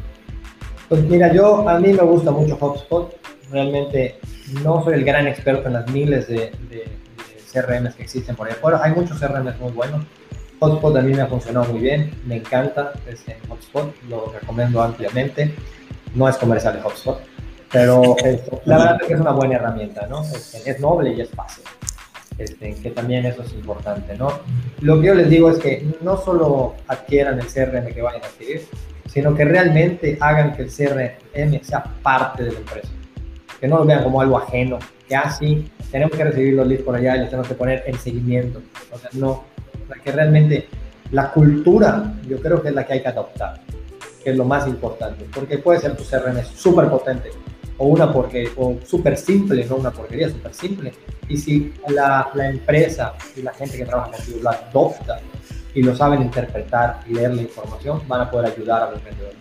Speaker 4: Pues mira, yo a mí me gusta mucho HubSpot. Realmente no soy el gran experto en las miles de, de, CRMs que existen por ahí afuera. Hay muchos CRMs muy buenos. HubSpot a mí me ha funcionado muy bien, me encanta este HubSpot, lo recomiendo ampliamente no es comercial de HubSpot, pero la verdad es que es una buena herramienta, ¿no? Este, es noble y es fácil, este, que también eso es importante, ¿no? Lo que yo les digo es que no solo adquieran el CRM que vayan a adquirir, sino que realmente hagan que el CRM sea parte de la empresa, que no lo vean como algo ajeno, que así ah, tenemos que recibir los leads por allá y les tenemos que poner en seguimiento, o sea, no, que realmente la cultura yo creo que es la que hay que adoptar que es lo más importante, porque puede ser tu CRM súper potente o una porque o súper simple, no una porquería, súper simple. Y si la, la, empresa y la gente que trabaja contigo lo adopta y lo saben interpretar y leer la información, van a poder ayudar a los vendedores.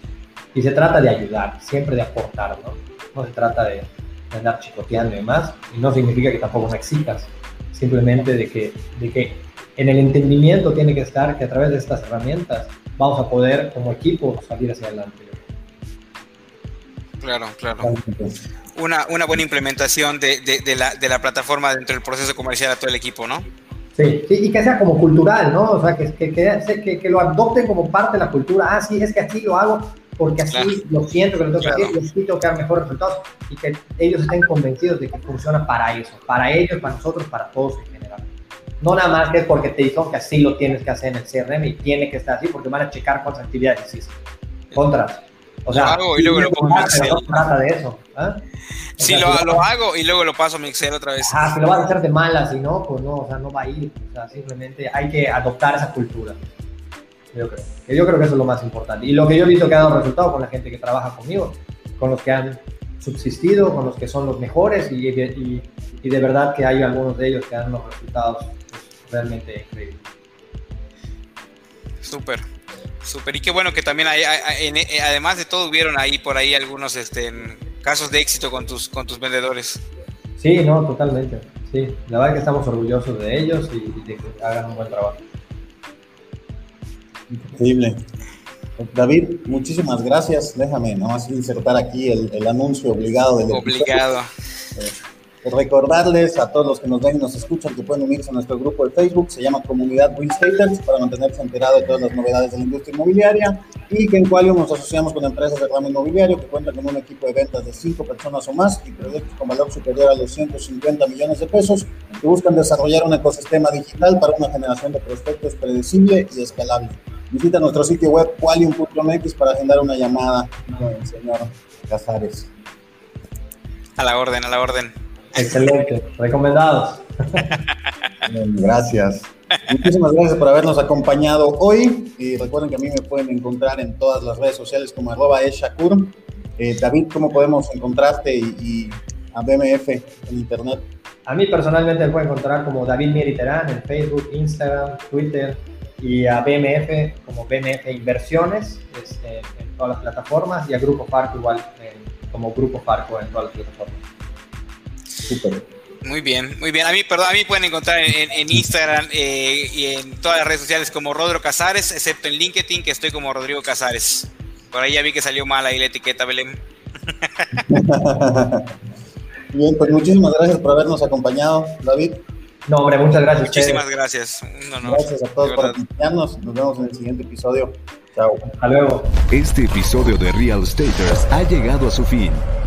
Speaker 4: Y se trata de ayudar, siempre de aportar, ¿no? No se trata de, de andar chicoteando y demás, y no significa que tampoco no exijas, simplemente de que, de que en el entendimiento tiene que estar que a través de estas herramientas vamos a poder como equipo salir hacia adelante.
Speaker 3: Claro, claro. Una, una buena implementación de, de, la, de la plataforma dentro del proceso comercial a todo el equipo, ¿no?
Speaker 4: Sí, y que sea como cultural, ¿no? O sea, que, que, que, que, lo adopten como parte de la cultura. Ah, sí, es que así lo hago porque así lo siento que lo tengo que hacer y así tengo que dar mejores resultados y que ellos estén convencidos de que funciona para eso, para ellos, para nosotros, para todos en general. No nada más que es porque te dijeron que así lo tienes que hacer en el CRM y tiene que estar así porque van a checar cuántas actividades hiciste. Contras. O sea, lo
Speaker 3: hago y luego lo pongo en Excel.
Speaker 4: No trata de eso. ¿eh?
Speaker 3: Sí, lo, lo, hago y luego lo paso a mi Excel otra vez.
Speaker 4: Ah, si lo vas a hacer de malas y no, pues no, o sea, no va a ir. O sea, simplemente hay que adoptar esa cultura. Yo creo. Yo creo que eso es lo más importante. Y lo que yo he visto que ha dado resultado con la gente que trabaja conmigo, con los que han subsistido, con los que son los mejores y, y, y de verdad que hay algunos de ellos que dan los resultados realmente increíble.
Speaker 3: Súper, súper. Y qué bueno que también hay, eh, además de todo, hubieron ahí por ahí algunos este, casos de éxito con tus, con tus vendedores.
Speaker 4: Sí, no, totalmente. Sí, la verdad que estamos orgullosos de ellos y, de que hagan un buen trabajo.
Speaker 2: Increíble. David, muchísimas gracias. Déjame nomás insertar aquí el, anuncio obligado del
Speaker 3: Obligado.
Speaker 2: Eh, recordarles a todos los que nos ven y nos escuchan que pueden unirse a nuestro grupo de Facebook, se llama Comunidad Staters, para mantenerse enterado de todas las novedades de la industria inmobiliaria y que en Qualium nos asociamos con empresas de ramo inmobiliario que cuentan con un equipo de ventas de 5 personas o más y proyectos con valor superior a los 150 millones de pesos que buscan desarrollar un ecosistema digital para una generación de prospectos predecible y escalable. Visita nuestro sitio web qualium.mx para agendar una llamada con el señor Casares.
Speaker 3: A la orden, a la orden.
Speaker 4: Excelente, recomendados.
Speaker 2: gracias. Muchísimas gracias por habernos acompañado hoy. Y recuerden que a mí me pueden encontrar en todas las redes sociales como arroba eshakur. Eh, David, ¿cómo podemos encontrarte y, a BMF en internet?
Speaker 4: A mí personalmente me pueden encontrar como David Mieriterán en Facebook, Instagram, Twitter y a BMF como BMF Inversiones este, en todas las plataformas y a Grupo Farco igual como Grupo Farco en todas las plataformas.
Speaker 3: Súper. Muy bien, muy bien. A mí, perdón, a mí pueden encontrar en, Instagram eh, y en todas las redes sociales como Rodrigo Casares, excepto en LinkedIn, que estoy como Rodrigo Casares. Por ahí ya vi que salió mal ahí la etiqueta, Belén.
Speaker 2: bien, pues muchísimas gracias por habernos acompañado, David.
Speaker 4: No, hombre, muchas gracias.
Speaker 3: Muchísimas gracias.
Speaker 2: gracias a todos por acompañarnos. Nos vemos en el siguiente episodio. Chao.
Speaker 4: Hasta luego.
Speaker 1: Este episodio de Real Staters ha llegado a su fin.